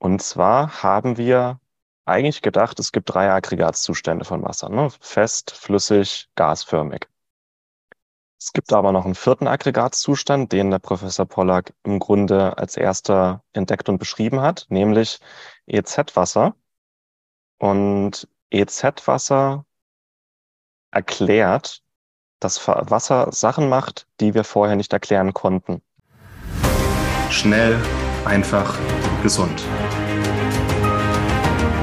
Und zwar haben wir eigentlich gedacht, es gibt drei Aggregatzustände von Wasser, ne? fest, flüssig, gasförmig. Es gibt aber noch einen vierten Aggregatzustand, den der Professor Pollack im Grunde als erster entdeckt und beschrieben hat, nämlich EZ-Wasser. Und EZ-Wasser erklärt, dass Wasser Sachen macht, die wir vorher nicht erklären konnten. Schnell, einfach, gesund.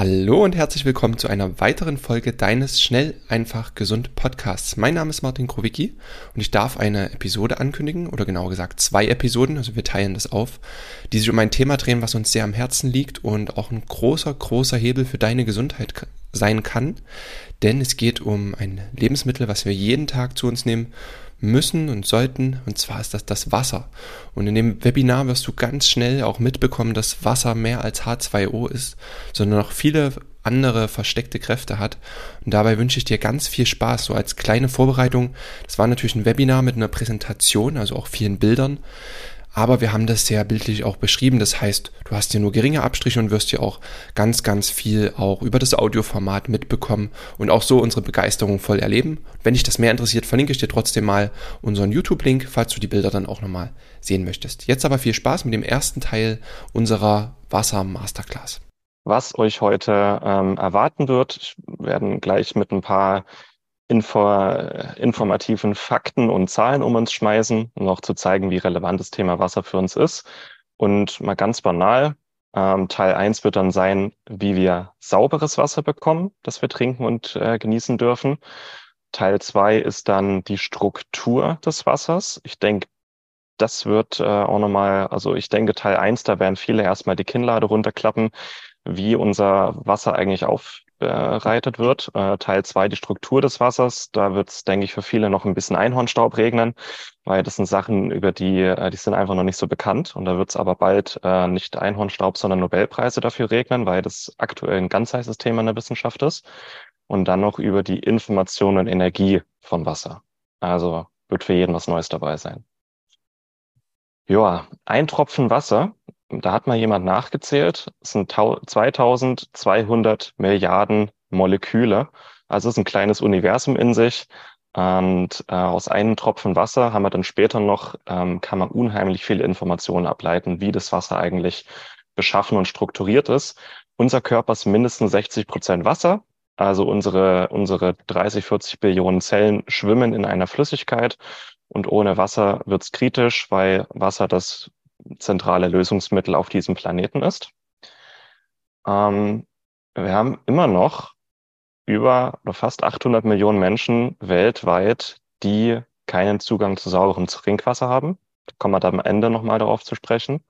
Hallo und herzlich willkommen zu einer weiteren Folge deines Schnell, einfach, gesund Podcasts. Mein Name ist Martin Krowicki und ich darf eine Episode ankündigen, oder genauer gesagt zwei Episoden, also wir teilen das auf, die sich um ein Thema drehen, was uns sehr am Herzen liegt und auch ein großer, großer Hebel für deine Gesundheit sein kann. Denn es geht um ein Lebensmittel, was wir jeden Tag zu uns nehmen müssen und sollten, und zwar ist das das Wasser. Und in dem Webinar wirst du ganz schnell auch mitbekommen, dass Wasser mehr als H2O ist, sondern noch viele andere versteckte Kräfte hat. Und dabei wünsche ich dir ganz viel Spaß, so als kleine Vorbereitung. Das war natürlich ein Webinar mit einer Präsentation, also auch vielen Bildern aber wir haben das sehr bildlich auch beschrieben. Das heißt, du hast hier nur geringe Abstriche und wirst hier auch ganz, ganz viel auch über das Audioformat mitbekommen und auch so unsere Begeisterung voll erleben. Wenn dich das mehr interessiert, verlinke ich dir trotzdem mal unseren YouTube-Link, falls du die Bilder dann auch nochmal sehen möchtest. Jetzt aber viel Spaß mit dem ersten Teil unserer Wasser-Masterclass. Was euch heute ähm, erwarten wird, wir werden gleich mit ein paar info, informativen Fakten und Zahlen um uns schmeißen, um auch zu zeigen, wie relevant das Thema Wasser für uns ist. Und mal ganz banal, ähm, Teil eins wird dann sein, wie wir sauberes Wasser bekommen, das wir trinken und äh, genießen dürfen. Teil zwei ist dann die Struktur des Wassers. Ich denke, das wird äh, auch nochmal, also ich denke, Teil eins, da werden viele erstmal die Kinnlade runterklappen, wie unser Wasser eigentlich auf, bereitet wird. Äh, Teil zwei die Struktur des Wassers. Da wird es, denke ich, für viele noch ein bisschen Einhornstaub regnen, weil das sind Sachen, über die, äh, die sind einfach noch nicht so bekannt. Und da wird es aber bald äh, nicht Einhornstaub, sondern Nobelpreise dafür regnen, weil das aktuell ein ganz heißes Thema in der Wissenschaft ist. Und dann noch über die Information und Energie von Wasser. Also wird für jeden was Neues dabei sein. Ja, ein Tropfen Wasser da hat mal jemand nachgezählt, es sind 2200 Milliarden Moleküle. Also es ist ein kleines Universum in sich. Und äh, aus einem Tropfen Wasser haben wir dann später noch, ähm, kann man unheimlich viele Informationen ableiten, wie das Wasser eigentlich beschaffen und strukturiert ist. Unser Körper ist mindestens 60 Prozent Wasser. Also unsere, unsere 30, 40 Billionen Zellen schwimmen in einer Flüssigkeit. Und ohne Wasser wird's kritisch, weil Wasser das zentrale Lösungsmittel auf diesem Planeten ist. Ähm, wir haben immer noch über fast 800 Millionen Menschen weltweit, die keinen Zugang zu sauberem Trinkwasser haben. Da kommen wir da am Ende nochmal darauf zu sprechen.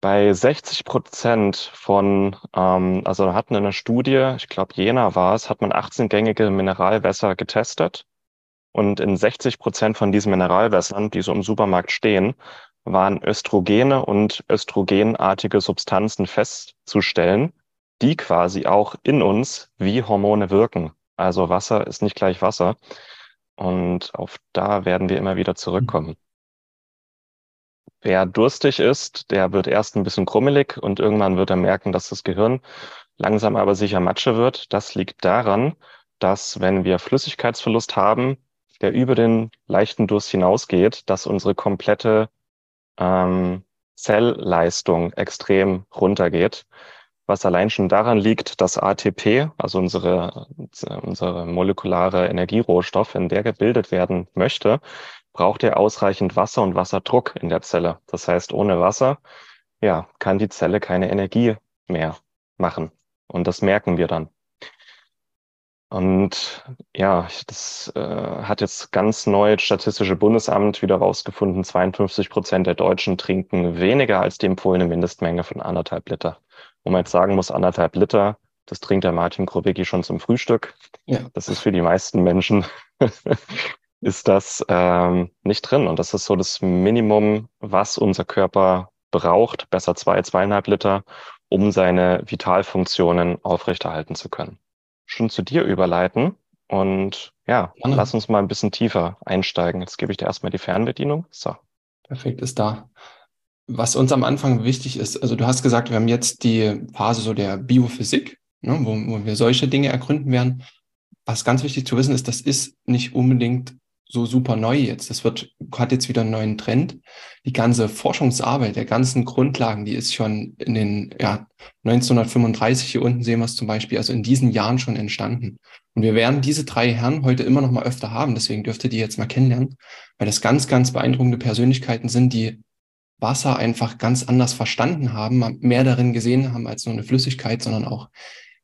Bei 60 Prozent von, ähm, also hatten in einer Studie, ich glaube Jena war es, hat man 18-gängige Mineralwässer getestet. Und in 60 Prozent von diesen Mineralwässern, die so im Supermarkt stehen, waren Östrogene und östrogenartige Substanzen festzustellen, die quasi auch in uns wie Hormone wirken. Also Wasser ist nicht gleich Wasser. Und auf da werden wir immer wieder zurückkommen. Wer durstig ist, der wird erst ein bisschen krummelig und irgendwann wird er merken, dass das Gehirn langsam aber sicher Matsche wird. Das liegt daran, dass wenn wir Flüssigkeitsverlust haben, der über den leichten Durst hinausgeht, dass unsere komplette ähm, Zellleistung extrem runtergeht, was allein schon daran liegt, dass ATP, also unsere, unsere molekulare Energierohstoff, in der gebildet werden möchte, braucht er ausreichend Wasser und Wasserdruck in der Zelle. Das heißt, ohne Wasser, ja, kann die Zelle keine Energie mehr machen. Und das merken wir dann. Und ja, das äh, hat jetzt ganz neu das Statistische Bundesamt wieder rausgefunden, 52 Prozent der Deutschen trinken weniger als die empfohlene Mindestmenge von anderthalb Liter. Wo man jetzt sagen muss, anderthalb Liter, das trinkt der Martin Krobicki schon zum Frühstück. Ja. Das ist für die meisten Menschen ist das ähm, nicht drin. Und das ist so das Minimum, was unser Körper braucht, besser zwei, zweieinhalb Liter, um seine Vitalfunktionen aufrechterhalten zu können. Schon zu dir überleiten und ja, Gerne. lass uns mal ein bisschen tiefer einsteigen. Jetzt gebe ich dir erstmal die Fernbedienung. So. Perfekt, ist da. Was uns am Anfang wichtig ist, also du hast gesagt, wir haben jetzt die Phase so der Biophysik, ne, wo, wo wir solche Dinge ergründen werden. Was ganz wichtig zu wissen ist, das ist nicht unbedingt so super neu jetzt. Das wird, hat jetzt wieder einen neuen Trend. Die ganze Forschungsarbeit der ganzen Grundlagen, die ist schon in den, ja, 1935 hier unten sehen wir es zum Beispiel, also in diesen Jahren schon entstanden. Und wir werden diese drei Herren heute immer noch mal öfter haben. Deswegen dürft ihr die jetzt mal kennenlernen, weil das ganz, ganz beeindruckende Persönlichkeiten sind, die Wasser einfach ganz anders verstanden haben, mehr darin gesehen haben als nur eine Flüssigkeit, sondern auch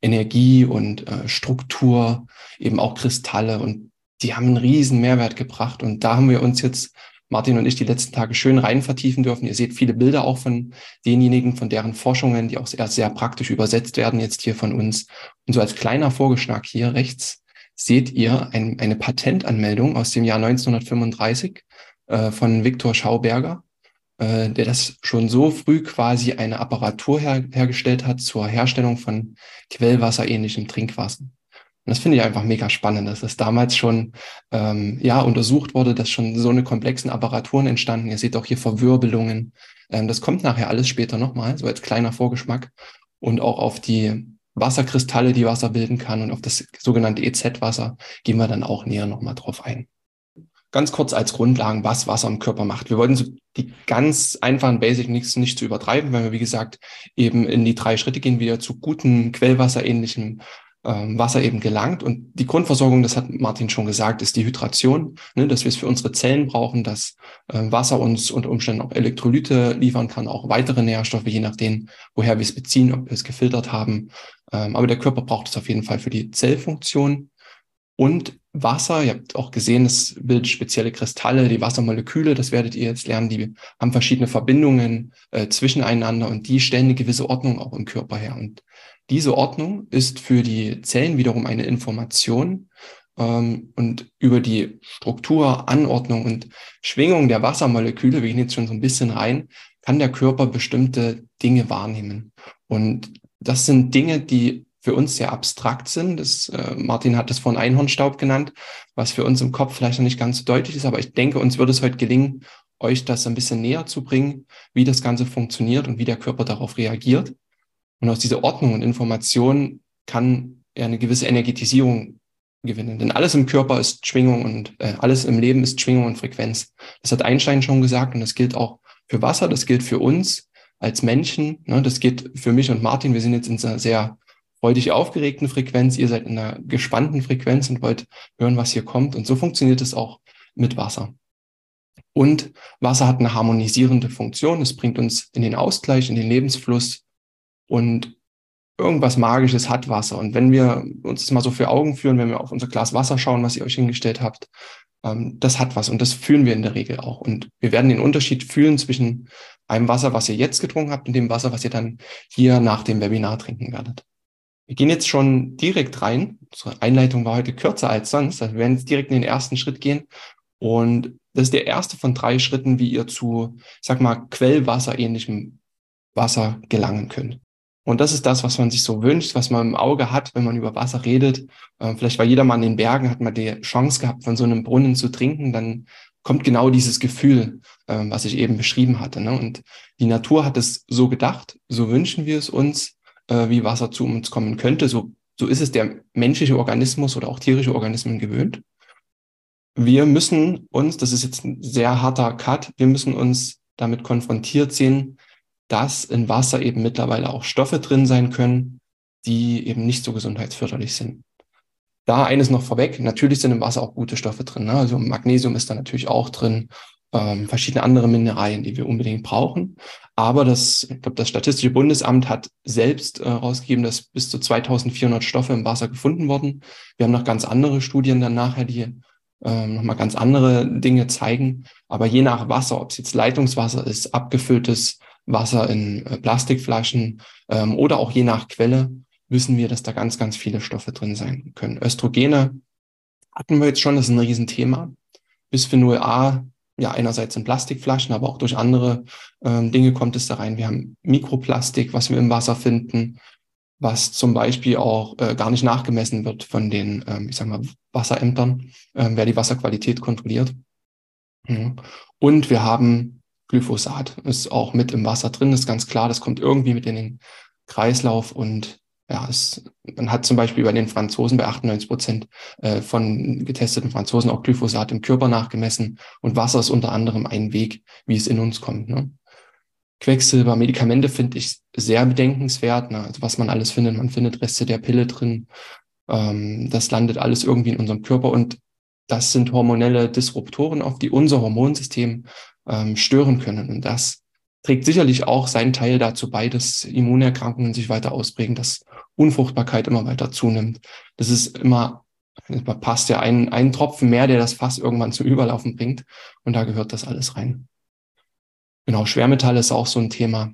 Energie und äh, Struktur, eben auch Kristalle und die haben einen riesen Mehrwert gebracht. Und da haben wir uns jetzt, Martin und ich, die letzten Tage schön rein vertiefen dürfen. Ihr seht viele Bilder auch von denjenigen, von deren Forschungen, die auch sehr, sehr praktisch übersetzt werden, jetzt hier von uns. Und so als kleiner Vorgeschmack hier rechts seht ihr ein, eine Patentanmeldung aus dem Jahr 1935 äh, von Viktor Schauberger, äh, der das schon so früh quasi eine Apparatur her, hergestellt hat zur Herstellung von quellwasserähnlichem Trinkwasser. Und das finde ich einfach mega spannend, dass das damals schon ähm, ja untersucht wurde, dass schon so eine komplexen Apparaturen entstanden. Ihr seht auch hier Verwirbelungen. Ähm, das kommt nachher alles später nochmal, so als kleiner Vorgeschmack. Und auch auf die Wasserkristalle, die Wasser bilden kann und auf das sogenannte EZ-Wasser gehen wir dann auch näher nochmal drauf ein. Ganz kurz als Grundlagen, was Wasser im Körper macht. Wir wollten so die ganz einfachen Basic nichts nicht zu übertreiben, weil wir, wie gesagt, eben in die drei Schritte gehen, wieder zu guten Quellwasserähnlichem ähm, Wasser eben gelangt. Und die Grundversorgung, das hat Martin schon gesagt, ist die Hydration, ne, dass wir es für unsere Zellen brauchen, dass äh, Wasser uns unter Umständen auch Elektrolyte liefern kann, auch weitere Nährstoffe, je nachdem, woher wir es beziehen, ob wir es gefiltert haben. Ähm, aber der Körper braucht es auf jeden Fall für die Zellfunktion. Und Wasser, ihr habt auch gesehen, es bildet spezielle Kristalle, die Wassermoleküle, das werdet ihr jetzt lernen, die haben verschiedene Verbindungen äh, zwischeneinander und die stellen eine gewisse Ordnung auch im Körper her. Und diese Ordnung ist für die Zellen wiederum eine Information ähm, und über die Struktur, Anordnung und Schwingung der Wassermoleküle, wir gehen jetzt schon so ein bisschen rein, kann der Körper bestimmte Dinge wahrnehmen. Und das sind Dinge, die für uns sehr abstrakt sind. Das, äh, Martin hat das von Einhornstaub genannt, was für uns im Kopf vielleicht noch nicht ganz so deutlich ist, aber ich denke, uns wird es heute gelingen, euch das ein bisschen näher zu bringen, wie das Ganze funktioniert und wie der Körper darauf reagiert. Und aus dieser Ordnung und Information kann er eine gewisse Energetisierung gewinnen. Denn alles im Körper ist Schwingung und äh, alles im Leben ist Schwingung und Frequenz. Das hat Einstein schon gesagt und das gilt auch für Wasser, das gilt für uns als Menschen, ne, das gilt für mich und Martin. Wir sind jetzt in einer sehr freudig aufgeregten Frequenz, ihr seid in einer gespannten Frequenz und wollt hören, was hier kommt. Und so funktioniert es auch mit Wasser. Und Wasser hat eine harmonisierende Funktion. Es bringt uns in den Ausgleich, in den Lebensfluss, und irgendwas Magisches hat Wasser. Und wenn wir uns das mal so für Augen führen, wenn wir auf unser Glas Wasser schauen, was ihr euch hingestellt habt, ähm, das hat was und das fühlen wir in der Regel auch. Und wir werden den Unterschied fühlen zwischen einem Wasser, was ihr jetzt getrunken habt und dem Wasser, was ihr dann hier nach dem Webinar trinken werdet. Wir gehen jetzt schon direkt rein. Unsere Einleitung war heute kürzer als sonst. Also wir werden jetzt direkt in den ersten Schritt gehen. Und das ist der erste von drei Schritten, wie ihr zu, sag mal, Quellwasser ähnlichem Wasser gelangen könnt. Und das ist das, was man sich so wünscht, was man im Auge hat, wenn man über Wasser redet. Äh, vielleicht war jeder mal in den Bergen, hat man die Chance gehabt, von so einem Brunnen zu trinken, dann kommt genau dieses Gefühl, äh, was ich eben beschrieben hatte. Ne? Und die Natur hat es so gedacht, so wünschen wir es uns, äh, wie Wasser zu uns kommen könnte. So, so ist es der menschliche Organismus oder auch tierische Organismen gewöhnt. Wir müssen uns, das ist jetzt ein sehr harter Cut, wir müssen uns damit konfrontiert sehen, dass in Wasser eben mittlerweile auch Stoffe drin sein können, die eben nicht so gesundheitsförderlich sind. Da eines noch vorweg, natürlich sind im Wasser auch gute Stoffe drin. Ne? Also Magnesium ist da natürlich auch drin, ähm, verschiedene andere Mineralien, die wir unbedingt brauchen. Aber das, ich glaube, das Statistische Bundesamt hat selbst äh, dass bis zu 2400 Stoffe im Wasser gefunden wurden. Wir haben noch ganz andere Studien dann nachher, die ähm, nochmal ganz andere Dinge zeigen. Aber je nach Wasser, ob es jetzt Leitungswasser ist, abgefülltes Wasser in äh, Plastikflaschen ähm, oder auch je nach Quelle wissen wir, dass da ganz, ganz viele Stoffe drin sein können. Östrogene hatten wir jetzt schon, das ist ein Riesenthema. Bisphenol A, ja einerseits in Plastikflaschen, aber auch durch andere ähm, Dinge kommt es da rein. Wir haben Mikroplastik, was wir im Wasser finden, was zum Beispiel auch äh, gar nicht nachgemessen wird von den, ähm, ich sag mal, Wasserämtern, ähm, wer die Wasserqualität kontrolliert. Mhm. Und wir haben Glyphosat, ist auch mit im Wasser drin, ist ganz klar, das kommt irgendwie mit in den Kreislauf und ja, es, man hat zum Beispiel bei den Franzosen bei 98 Prozent äh, von getesteten Franzosen auch Glyphosat im Körper nachgemessen und Wasser ist unter anderem ein Weg, wie es in uns kommt. Ne? Quecksilber, Medikamente finde ich sehr bedenkenswert. Ne? Also was man alles findet, man findet Reste der Pille drin. Ähm, das landet alles irgendwie in unserem Körper und das sind hormonelle Disruptoren, auf die unser Hormonsystem ähm, stören können. Und das trägt sicherlich auch seinen Teil dazu bei, dass Immunerkrankungen sich weiter ausprägen, dass Unfruchtbarkeit immer weiter zunimmt. Das ist immer, passt ja ein, ein Tropfen mehr, der das Fass irgendwann zum Überlaufen bringt. Und da gehört das alles rein. Genau, Schwermetalle ist auch so ein Thema.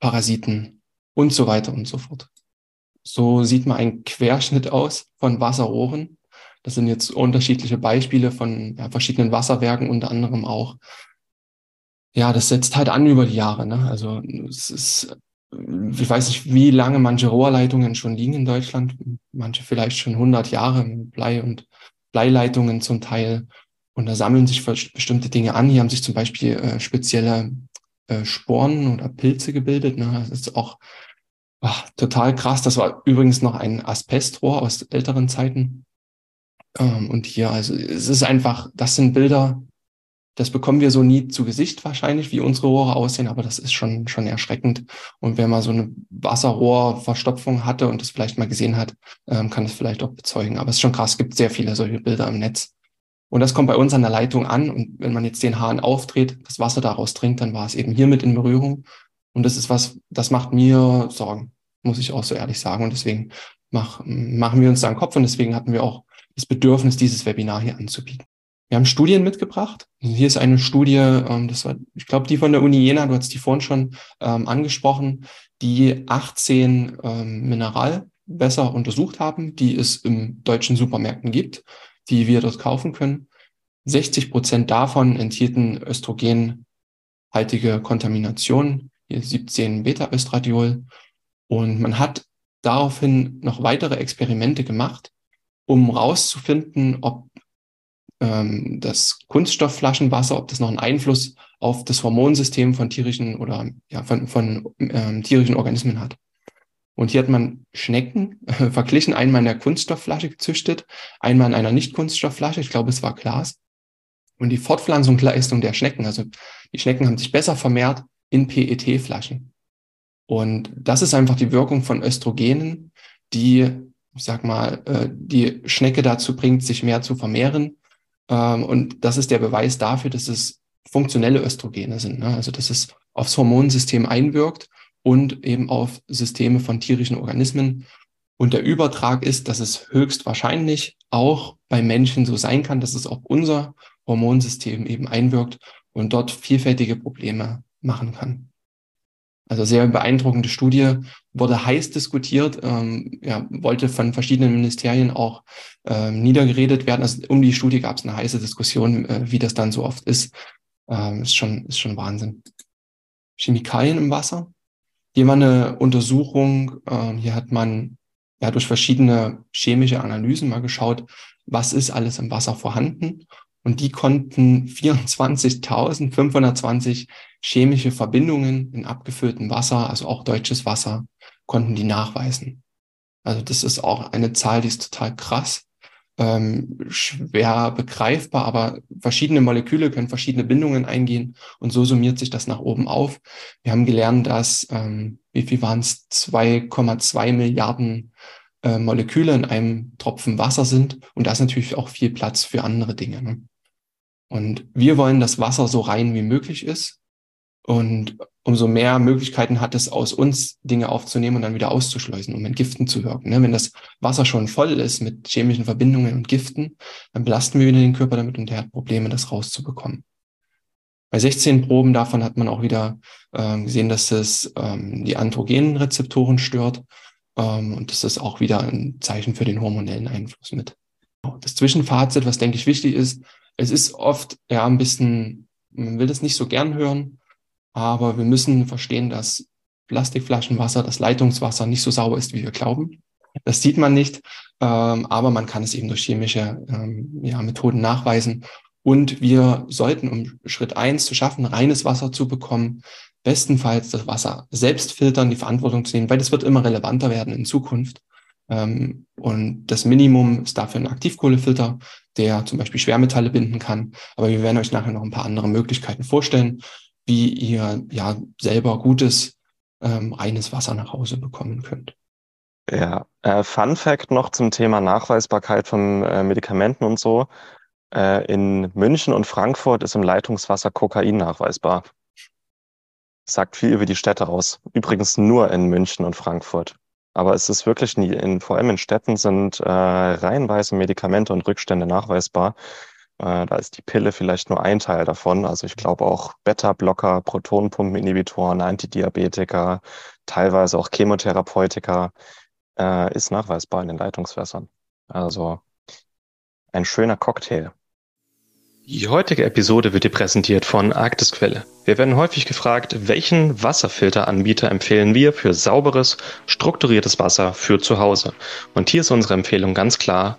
Parasiten und so weiter und so fort. So sieht man ein Querschnitt aus von Wasserrohren. Das sind jetzt unterschiedliche Beispiele von ja, verschiedenen Wasserwerken, unter anderem auch ja, das setzt halt an über die Jahre. Ne? Also es ist, ich weiß nicht, wie lange manche Rohrleitungen schon liegen in Deutschland, manche vielleicht schon 100 Jahre, Blei und Bleileitungen zum Teil. Und da sammeln sich bestimmte Dinge an. Hier haben sich zum Beispiel äh, spezielle äh, Sporen oder Pilze gebildet. Ne? Das ist auch ach, total krass. Das war übrigens noch ein Asbestrohr aus älteren Zeiten. Ähm, und hier, also es ist einfach, das sind Bilder, das bekommen wir so nie zu Gesicht wahrscheinlich, wie unsere Rohre aussehen, aber das ist schon, schon erschreckend. Und wer mal so eine Wasserrohrverstopfung hatte und das vielleicht mal gesehen hat, ähm, kann das vielleicht auch bezeugen. Aber es ist schon krass, es gibt sehr viele solche Bilder im Netz. Und das kommt bei uns an der Leitung an. Und wenn man jetzt den Hahn aufdreht, das Wasser daraus trinkt, dann war es eben hier mit in Berührung. Und das ist was, das macht mir Sorgen, muss ich auch so ehrlich sagen. Und deswegen mach, machen wir uns da einen Kopf und deswegen hatten wir auch das Bedürfnis, dieses Webinar hier anzubieten. Wir haben Studien mitgebracht. Hier ist eine Studie, ähm, das war, ich glaube, die von der Uni Jena, du hast die vorhin schon ähm, angesprochen, die 18 ähm, Mineralwässer untersucht haben, die es im deutschen Supermärkten gibt, die wir dort kaufen können. 60 Prozent davon enthielten östrogenhaltige Kontamination, hier 17 Beta-Östradiol. Und man hat daraufhin noch weitere Experimente gemacht, um rauszufinden, ob ähm, das Kunststoffflaschenwasser, ob das noch einen Einfluss auf das Hormonsystem von tierischen oder ja, von, von ähm, tierischen Organismen hat. Und hier hat man Schnecken äh, verglichen, einmal in der Kunststoffflasche gezüchtet, einmal in einer Nicht-Kunststoffflasche, ich glaube, es war Glas. Und die Fortpflanzungsleistung der Schnecken, also die Schnecken haben sich besser vermehrt in PET-Flaschen. Und das ist einfach die Wirkung von Östrogenen, die, ich sag mal, äh, die Schnecke dazu bringt, sich mehr zu vermehren und das ist der Beweis dafür, dass es funktionelle Östrogene sind. Ne? Also dass es aufs Hormonsystem einwirkt und eben auf Systeme von tierischen Organismen. Und der Übertrag ist, dass es höchstwahrscheinlich auch bei Menschen so sein kann, dass es auf unser Hormonsystem eben einwirkt und dort vielfältige Probleme machen kann. Also sehr beeindruckende Studie, wurde heiß diskutiert, ähm, ja, wollte von verschiedenen Ministerien auch ähm, niedergeredet werden. Also um die Studie gab es eine heiße Diskussion, äh, wie das dann so oft ist. Ähm, ist, schon, ist schon Wahnsinn. Chemikalien im Wasser. Hier war eine Untersuchung, ähm, hier hat man ja durch verschiedene chemische Analysen mal geschaut, was ist alles im Wasser vorhanden und die konnten 24.520 chemische Verbindungen in abgefülltem Wasser, also auch deutsches Wasser, konnten die nachweisen. Also das ist auch eine Zahl, die ist total krass, ähm, schwer begreifbar, aber verschiedene Moleküle können verschiedene Bindungen eingehen und so summiert sich das nach oben auf. Wir haben gelernt, dass, ähm, wie viel waren es, 2,2 Milliarden äh, Moleküle in einem Tropfen Wasser sind und da ist natürlich auch viel Platz für andere Dinge. Ne? Und wir wollen, dass Wasser so rein wie möglich ist. Und umso mehr Möglichkeiten hat es aus uns, Dinge aufzunehmen und dann wieder auszuschleusen, um Entgiften zu wirken. Ne? Wenn das Wasser schon voll ist mit chemischen Verbindungen und Giften, dann belasten wir wieder den Körper damit und der hat Probleme, das rauszubekommen. Bei 16 Proben davon hat man auch wieder ähm, gesehen, dass es ähm, die androgenen Rezeptoren stört. Ähm, und das ist auch wieder ein Zeichen für den hormonellen Einfluss mit. Das Zwischenfazit, was denke ich wichtig ist, es ist oft ja ein bisschen, man will das nicht so gern hören, aber wir müssen verstehen, dass Plastikflaschenwasser, das Leitungswasser nicht so sauber ist, wie wir glauben. Das sieht man nicht, ähm, aber man kann es eben durch chemische ähm, ja, Methoden nachweisen. Und wir sollten, um Schritt eins zu schaffen, reines Wasser zu bekommen, bestenfalls das Wasser selbst filtern, die Verantwortung zu nehmen, weil das wird immer relevanter werden in Zukunft. Ähm, und das Minimum ist dafür ein Aktivkohlefilter, der zum Beispiel Schwermetalle binden kann. Aber wir werden euch nachher noch ein paar andere Möglichkeiten vorstellen, wie ihr ja selber gutes, ähm, reines Wasser nach Hause bekommen könnt. Ja, äh, Fun Fact noch zum Thema Nachweisbarkeit von äh, Medikamenten und so. Äh, in München und Frankfurt ist im Leitungswasser Kokain nachweisbar. Sagt viel über die Städte aus. Übrigens nur in München und Frankfurt. Aber es ist wirklich nie, in, vor allem in Städten sind äh, reihenweise Medikamente und Rückstände nachweisbar. Äh, da ist die Pille vielleicht nur ein Teil davon. Also ich glaube auch Beta-Blocker, Protonenpumpeninhibitoren, Antidiabetika, teilweise auch Chemotherapeutika äh, ist nachweisbar in den Leitungswässern. Also ein schöner Cocktail. Die heutige Episode wird dir präsentiert von Arktisquelle. Wir werden häufig gefragt, welchen Wasserfilteranbieter empfehlen wir für sauberes, strukturiertes Wasser für zu Hause. Und hier ist unsere Empfehlung ganz klar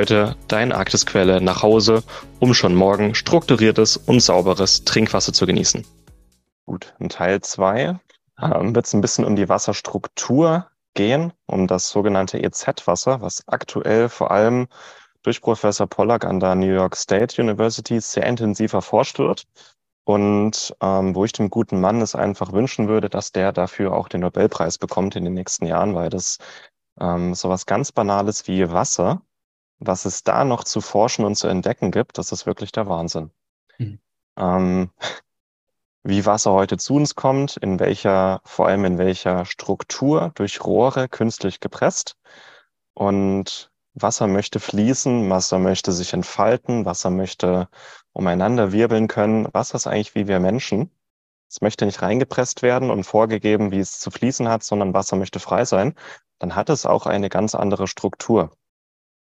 dein Arktisquelle Quelle nach Hause, um schon morgen strukturiertes und sauberes Trinkwasser zu genießen. Gut, in Teil 2 ähm, wird es ein bisschen um die Wasserstruktur gehen, um das sogenannte EZ-Wasser, was aktuell vor allem durch Professor Pollack an der New York State University sehr intensiv erforscht wird. Und ähm, wo ich dem guten Mann es einfach wünschen würde, dass der dafür auch den Nobelpreis bekommt in den nächsten Jahren, weil das ähm, so was ganz Banales wie Wasser was es da noch zu forschen und zu entdecken gibt, das ist wirklich der Wahnsinn. Mhm. Ähm, wie Wasser heute zu uns kommt, in welcher, vor allem in welcher Struktur, durch Rohre künstlich gepresst. Und Wasser möchte fließen, Wasser möchte sich entfalten, Wasser möchte umeinander wirbeln können. Wasser ist eigentlich wie wir Menschen. Es möchte nicht reingepresst werden und vorgegeben, wie es zu fließen hat, sondern Wasser möchte frei sein. Dann hat es auch eine ganz andere Struktur.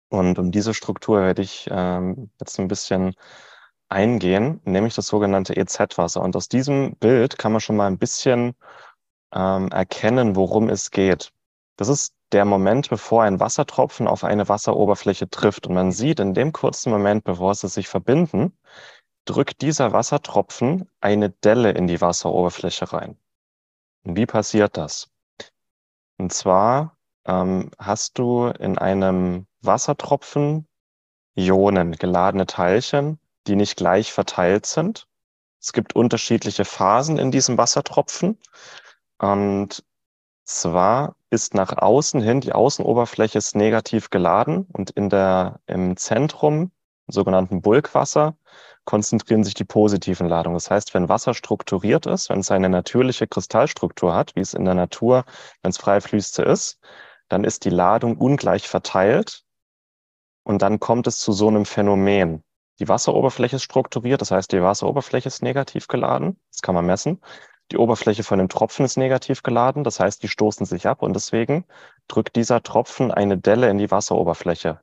Und um diese Struktur werde ich ähm, jetzt ein bisschen eingehen, nämlich das sogenannte EZ-Wasser. Und aus diesem Bild kann man schon mal ein bisschen ähm, erkennen, worum es geht. Das ist der Moment, bevor ein Wassertropfen auf eine Wasseroberfläche trifft. Und man sieht in dem kurzen Moment, bevor sie sich verbinden, drückt dieser Wassertropfen eine Delle in die Wasseroberfläche rein. Und wie passiert das? Und zwar ähm, hast du in einem Wassertropfen Ionen, geladene Teilchen, die nicht gleich verteilt sind. Es gibt unterschiedliche Phasen in diesem Wassertropfen. Und zwar ist nach außen hin, die Außenoberfläche ist negativ geladen und in der, im Zentrum, im sogenannten Bulkwasser, konzentrieren sich die positiven Ladungen. Das heißt, wenn Wasser strukturiert ist, wenn es eine natürliche Kristallstruktur hat, wie es in der Natur, wenn es frei fließte ist, dann ist die Ladung ungleich verteilt und dann kommt es zu so einem Phänomen. Die Wasseroberfläche ist strukturiert, das heißt, die Wasseroberfläche ist negativ geladen, das kann man messen. Die Oberfläche von dem Tropfen ist negativ geladen, das heißt, die stoßen sich ab und deswegen drückt dieser Tropfen eine Delle in die Wasseroberfläche.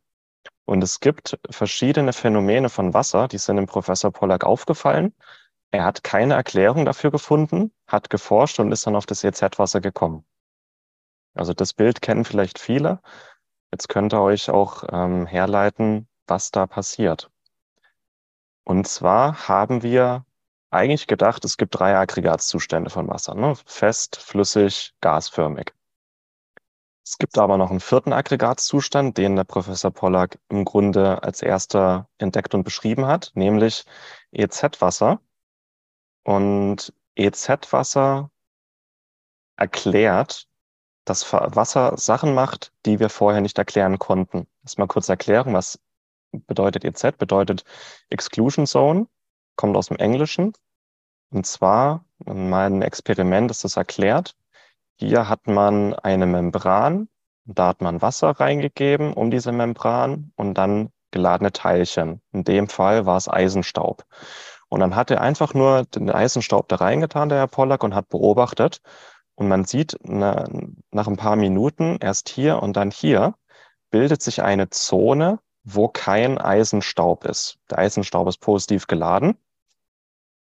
Und es gibt verschiedene Phänomene von Wasser, die sind dem Professor Pollack aufgefallen. Er hat keine Erklärung dafür gefunden, hat geforscht und ist dann auf das EZ-Wasser gekommen. Also das Bild kennen vielleicht viele. Jetzt könnt ihr euch auch ähm, herleiten, was da passiert. Und zwar haben wir eigentlich gedacht, es gibt drei Aggregatzustände von Wasser, ne? fest, flüssig, gasförmig. Es gibt aber noch einen vierten Aggregatzustand, den der Professor Pollack im Grunde als erster entdeckt und beschrieben hat, nämlich EZ-Wasser. Und EZ-Wasser erklärt, dass Wasser Sachen macht, die wir vorher nicht erklären konnten. Lass mal kurz erklären, was bedeutet EZ, bedeutet Exclusion Zone, kommt aus dem Englischen. Und zwar, in meinem Experiment ist das erklärt. Hier hat man eine Membran, da hat man Wasser reingegeben um diese Membran und dann geladene Teilchen. In dem Fall war es Eisenstaub. Und dann hat er einfach nur den Eisenstaub da reingetan, der Herr Pollack, und hat beobachtet. Und man sieht na, nach ein paar Minuten erst hier und dann hier bildet sich eine Zone, wo kein Eisenstaub ist. Der Eisenstaub ist positiv geladen.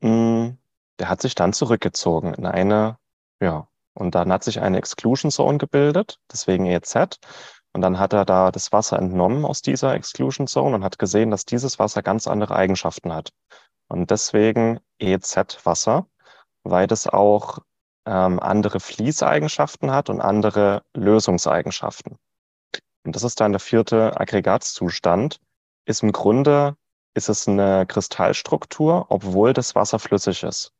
Hm, der hat sich dann zurückgezogen in eine, ja, und dann hat sich eine Exclusion Zone gebildet, deswegen EZ. Und dann hat er da das Wasser entnommen aus dieser Exclusion Zone und hat gesehen, dass dieses Wasser ganz andere Eigenschaften hat. Und deswegen EZ-Wasser, weil das auch ähm, andere Fließeigenschaften hat und andere Lösungseigenschaften. Und das ist dann der vierte Aggregatzustand. Ist im Grunde, ist es eine Kristallstruktur, obwohl das Wasser flüssig ist.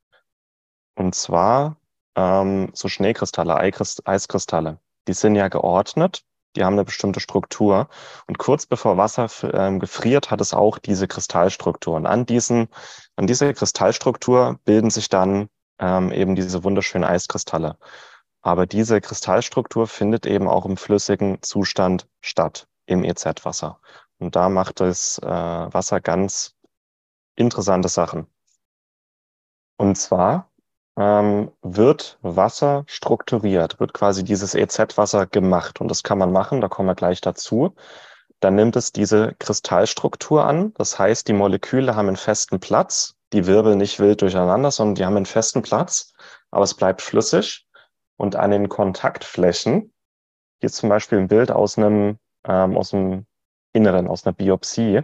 Und zwar ähm, so Schneekristalle, Eiskristalle. Die sind ja geordnet, die haben eine bestimmte Struktur. Und kurz bevor Wasser ähm, gefriert, hat es auch diese Kristallstruktur. Und an, diesen, an dieser Kristallstruktur bilden sich dann ähm, eben diese wunderschönen Eiskristalle. Aber diese Kristallstruktur findet eben auch im flüssigen Zustand statt, im EZ-Wasser. Und da macht das äh, Wasser ganz interessante Sachen. Und zwar ähm, wird Wasser strukturiert, wird quasi dieses EZ-Wasser gemacht. Und das kann man machen, da kommen wir gleich dazu. Dann nimmt es diese Kristallstruktur an. Das heißt, die Moleküle haben einen festen Platz. Die wirbeln nicht wild durcheinander, sondern die haben einen festen Platz, aber es bleibt flüssig. Und an den Kontaktflächen, hier zum Beispiel ein Bild aus einem, ähm, aus dem Inneren, aus einer Biopsie,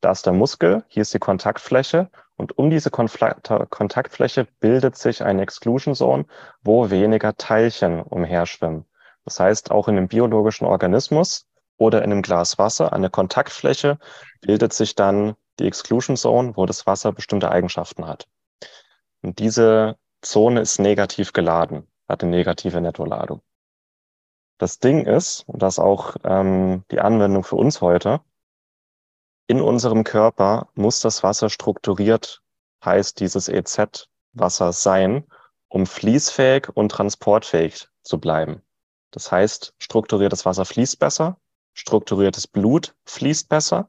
da ist der Muskel, hier ist die Kontaktfläche und um diese Kontaktfläche bildet sich eine Exclusion Zone, wo weniger Teilchen umherschwimmen. Das heißt, auch in einem biologischen Organismus oder in einem Glas Wasser an der Kontaktfläche bildet sich dann die Exclusion Zone, wo das Wasser bestimmte Eigenschaften hat. Und diese Zone ist negativ geladen, hat eine negative Nettoladung. Das Ding ist, und das ist auch ähm, die Anwendung für uns heute, in unserem Körper muss das Wasser strukturiert, heißt dieses EZ-Wasser sein, um fließfähig und transportfähig zu bleiben. Das heißt, strukturiertes Wasser fließt besser, strukturiertes Blut fließt besser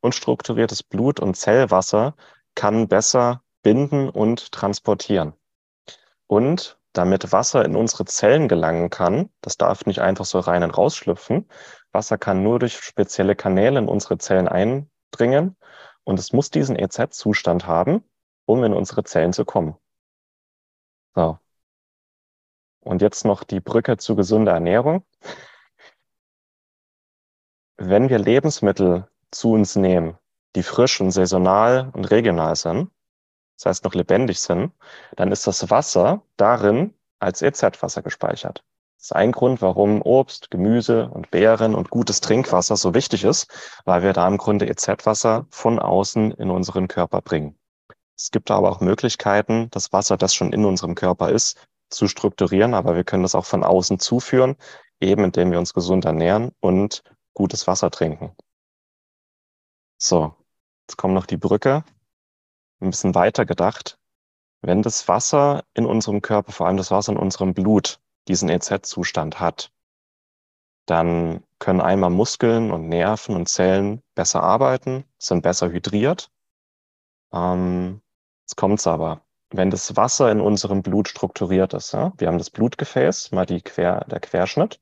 und strukturiertes Blut und Zellwasser kann besser binden und transportieren. Und damit Wasser in unsere Zellen gelangen kann, das darf nicht einfach so rein und rausschlüpfen, Wasser kann nur durch spezielle Kanäle in unsere Zellen ein, dringen und es muss diesen EZ-Zustand haben, um in unsere Zellen zu kommen. So. Und jetzt noch die Brücke zu gesunder Ernährung. Wenn wir Lebensmittel zu uns nehmen, die frisch und saisonal und regional sind, das heißt noch lebendig sind, dann ist das Wasser darin als EZ-Wasser gespeichert. Das ist ein Grund, warum Obst, Gemüse und Beeren und gutes Trinkwasser so wichtig ist, weil wir da im Grunde EZ-Wasser von außen in unseren Körper bringen. Es gibt aber auch Möglichkeiten, das Wasser, das schon in unserem Körper ist, zu strukturieren, aber wir können das auch von außen zuführen, eben indem wir uns gesund ernähren und gutes Wasser trinken. So, jetzt kommt noch die Brücke. Ein bisschen weiter gedacht. Wenn das Wasser in unserem Körper, vor allem das Wasser in unserem Blut, diesen EZ-Zustand hat, dann können einmal Muskeln und Nerven und Zellen besser arbeiten, sind besser hydriert. Ähm, jetzt kommt's aber. Wenn das Wasser in unserem Blut strukturiert ist, ja, wir haben das Blutgefäß, mal die Quer, der Querschnitt,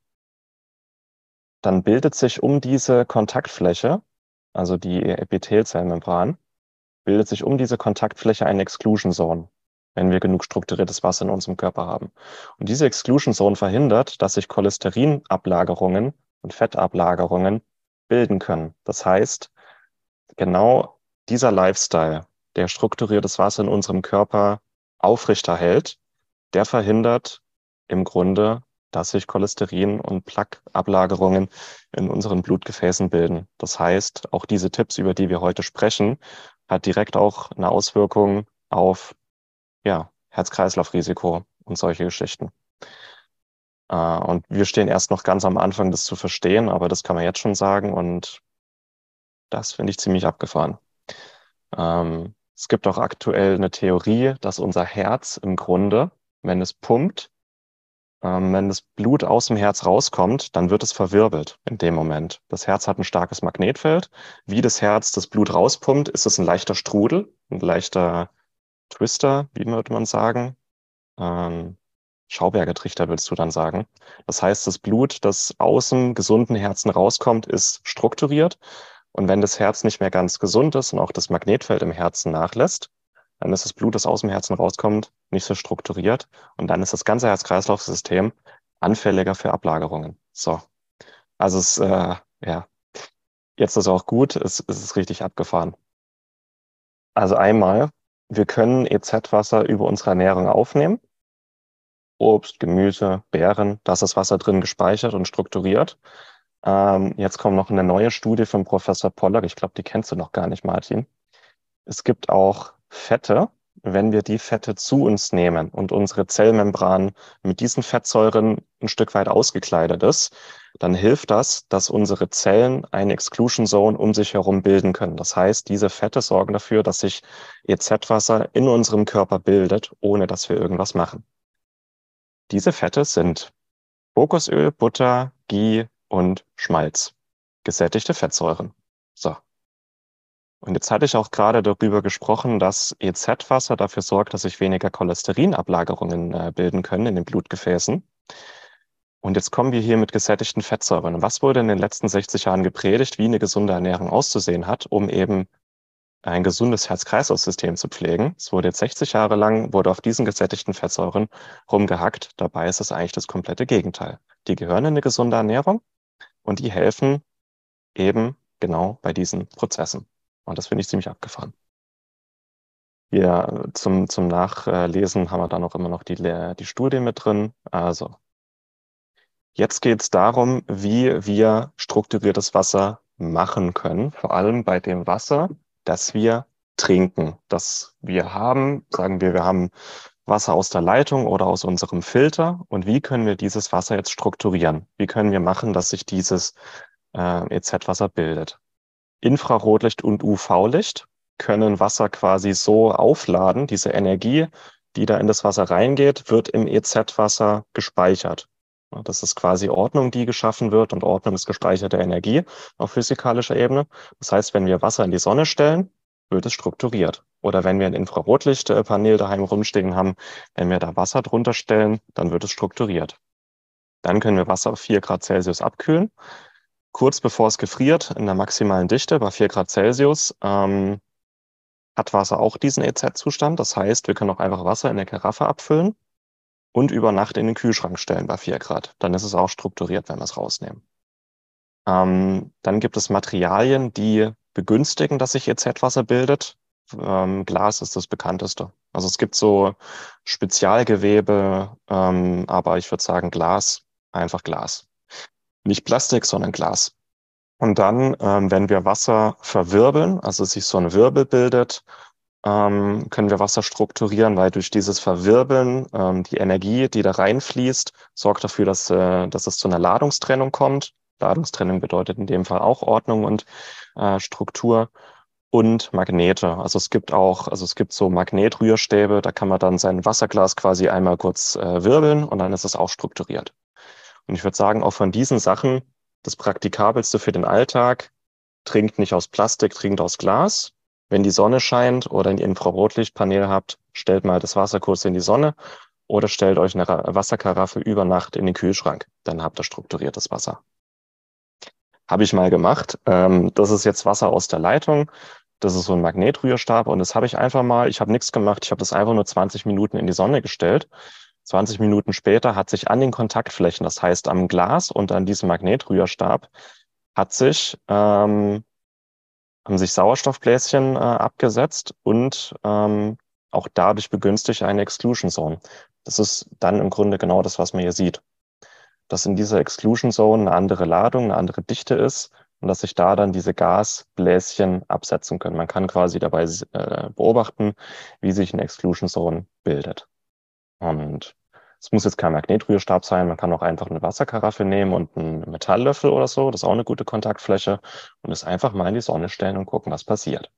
dann bildet sich um diese Kontaktfläche, also die Epithelzellmembran, bildet sich um diese Kontaktfläche eine Exclusion Zone wenn wir genug strukturiertes Wasser in unserem Körper haben. Und diese Exclusion Zone verhindert, dass sich Cholesterinablagerungen und Fettablagerungen bilden können. Das heißt, genau dieser Lifestyle, der strukturiertes Wasser in unserem Körper aufrechterhält, der verhindert im Grunde, dass sich Cholesterin und Plaqueablagerungen in unseren Blutgefäßen bilden. Das heißt, auch diese Tipps, über die wir heute sprechen, hat direkt auch eine Auswirkung auf ja, Herz-Kreislauf-Risiko und solche Geschichten. Äh, und wir stehen erst noch ganz am Anfang, das zu verstehen, aber das kann man jetzt schon sagen. Und Das finde ich ziemlich abgefahren. Ähm, es gibt auch aktuell eine Theorie, dass unser Herz im Grunde, wenn es pumpt, ähm, wenn das Blut aus dem Herz rauskommt, dann wird es verwirbelt in dem Moment. Das Herz hat ein starkes Magnetfeld. Wie das Herz das Blut rauspumpt, ist es ein leichter Strudel, ein leichter Twister, wie würde man sagen. Ähm, Schauberger würdest du dann sagen. Das heißt, das Blut, das aus dem gesunden Herzen rauskommt, ist strukturiert. Und wenn das Herz nicht mehr ganz gesund ist und auch das Magnetfeld im Herzen nachlässt, dann ist das Blut, das aus dem Herzen rauskommt, nicht so strukturiert. Und dann ist das ganze Herz-Kreislauf-System anfälliger für Ablagerungen. So. Also es, äh, ja, jetzt ist auch gut, es, es ist richtig abgefahren. Also einmal, wir können EZ-Wasser über unsere Ernährung aufnehmen. Obst, Gemüse, Beeren, da ist das Wasser drin gespeichert und strukturiert. Ähm, jetzt kommt noch eine neue Studie von Professor Pollack. Ich glaube, die kennst du noch gar nicht, Martin. Es gibt auch Fette, wenn wir die Fette zu uns nehmen und unsere Zellmembran mit diesen Fettsäuren ein Stück weit ausgekleidet ist, dann hilft das, dass unsere Zellen eine Exclusion Zone um sich herum bilden können. Das heißt, diese Fette sorgen dafür, dass sich EZ-Wasser in unserem Körper bildet, ohne dass wir irgendwas machen. Diese Fette sind Kokosöl, Butter, Ghee und Schmalz. Gesättigte Fettsäuren. So. Und jetzt hatte ich auch gerade darüber gesprochen, dass EZ-Wasser dafür sorgt, dass sich weniger Cholesterinablagerungen äh, bilden können in den Blutgefäßen. Und jetzt kommen wir hier mit gesättigten Fettsäuren. Und was wurde in den letzten 60 Jahren gepredigt, wie eine gesunde Ernährung auszusehen hat, um eben ein gesundes Herz-Kreislauf-System zu pflegen? Es wurde jetzt 60 Jahre lang, wurde auf diesen gesättigten Fettsäuren rumgehackt. Dabei ist es eigentlich das komplette Gegenteil. Die gehören in eine gesunde Ernährung und die helfen eben genau bei diesen Prozessen. Und das finde ich ziemlich abgefahren. Ja, zum, zum Nachlesen haben wir dann auch immer noch die, die Studie mit drin. Also, jetzt geht es darum, wie wir strukturiertes Wasser machen können. Vor allem bei dem Wasser, das wir trinken. Das wir haben, sagen wir, wir haben Wasser aus der Leitung oder aus unserem Filter. Und wie können wir dieses Wasser jetzt strukturieren? Wie können wir machen, dass sich dieses äh, EZ-Wasser bildet? Infrarotlicht und UV-Licht können Wasser quasi so aufladen. Diese Energie, die da in das Wasser reingeht, wird im EZ-Wasser gespeichert. Das ist quasi Ordnung, die geschaffen wird und Ordnung ist gespeicherte Energie auf physikalischer Ebene. Das heißt, wenn wir Wasser in die Sonne stellen, wird es strukturiert. Oder wenn wir ein Infrarotlichtpanel daheim rumstehen haben, wenn wir da Wasser drunter stellen, dann wird es strukturiert. Dann können wir Wasser auf 4 Grad Celsius abkühlen kurz bevor es gefriert, in der maximalen Dichte bei 4 Grad Celsius, ähm, hat Wasser auch diesen EZ-Zustand. Das heißt, wir können auch einfach Wasser in der Karaffe abfüllen und über Nacht in den Kühlschrank stellen bei 4 Grad. Dann ist es auch strukturiert, wenn wir es rausnehmen. Ähm, dann gibt es Materialien, die begünstigen, dass sich EZ-Wasser bildet. Ähm, Glas ist das bekannteste. Also es gibt so Spezialgewebe, ähm, aber ich würde sagen Glas, einfach Glas nicht Plastik, sondern Glas. Und dann, ähm, wenn wir Wasser verwirbeln, also sich so ein Wirbel bildet, ähm, können wir Wasser strukturieren, weil durch dieses Verwirbeln ähm, die Energie, die da reinfließt, sorgt dafür, dass, äh, dass es zu einer Ladungstrennung kommt. Ladungstrennung bedeutet in dem Fall auch Ordnung und äh, Struktur und Magnete. Also es gibt auch, also es gibt so Magnetrührstäbe, da kann man dann sein Wasserglas quasi einmal kurz äh, wirbeln und dann ist es auch strukturiert. Und ich würde sagen, auch von diesen Sachen, das Praktikabelste für den Alltag, trinkt nicht aus Plastik, trinkt aus Glas. Wenn die Sonne scheint oder ein Infrarotlichtpanel habt, stellt mal das Wasser kurz in die Sonne oder stellt euch eine Wasserkaraffe über Nacht in den Kühlschrank. Dann habt ihr strukturiertes Wasser. Habe ich mal gemacht. Ähm, das ist jetzt Wasser aus der Leitung. Das ist so ein Magnetrührstab und das habe ich einfach mal, ich habe nichts gemacht, ich habe das einfach nur 20 Minuten in die Sonne gestellt 20 Minuten später hat sich an den Kontaktflächen, das heißt am Glas und an diesem Magnetrührstab, hat sich, ähm, haben sich Sauerstoffbläschen äh, abgesetzt und ähm, auch dadurch begünstigt eine Exclusion Zone. Das ist dann im Grunde genau das, was man hier sieht. Dass in dieser Exclusion Zone eine andere Ladung, eine andere Dichte ist und dass sich da dann diese Gasbläschen absetzen können. Man kann quasi dabei äh, beobachten, wie sich eine Exclusion Zone bildet. Und Es muss jetzt kein Magnetrührstab sein, man kann auch einfach eine Wasserkaraffe nehmen und einen Metalllöffel oder so. Das ist auch eine gute Kontaktfläche und es einfach mal in die Sonne stellen und gucken, was passiert.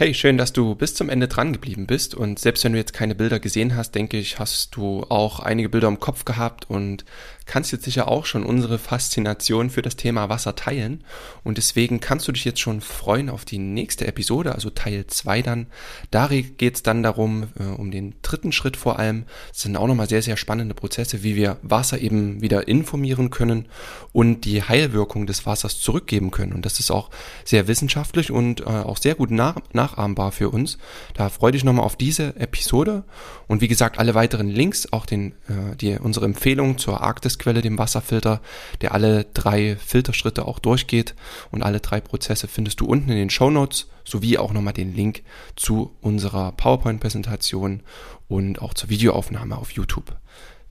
Hey, schön, dass du bis zum Ende dran geblieben bist. Und selbst wenn du jetzt keine Bilder gesehen hast, denke ich, hast du auch einige Bilder im Kopf gehabt und kannst jetzt sicher auch schon unsere Faszination für das Thema Wasser teilen. Und deswegen kannst du dich jetzt schon freuen auf die nächste Episode, also Teil 2 dann. Da geht es dann darum, äh, um den dritten Schritt vor allem. Es sind auch nochmal sehr, sehr spannende Prozesse, wie wir Wasser eben wieder informieren können und die Heilwirkung des Wassers zurückgeben können. Und das ist auch sehr wissenschaftlich und äh, auch sehr gut nach nachahmbar für uns. Da freue dich nochmal auf diese Episode. Und wie gesagt, alle weiteren Links, auch den, äh, die, unsere Empfehlung zur Arktis Quelle, dem Wasserfilter, der alle drei Filterschritte auch durchgeht und alle drei Prozesse findest du unten in den Show Notes sowie auch nochmal den Link zu unserer PowerPoint-Präsentation und auch zur Videoaufnahme auf YouTube.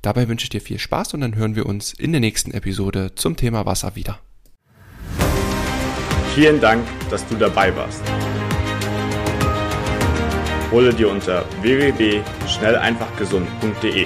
Dabei wünsche ich dir viel Spaß und dann hören wir uns in der nächsten Episode zum Thema Wasser wieder. Vielen Dank, dass du dabei warst. Hole dir unter www.schnelleinfachgesund.de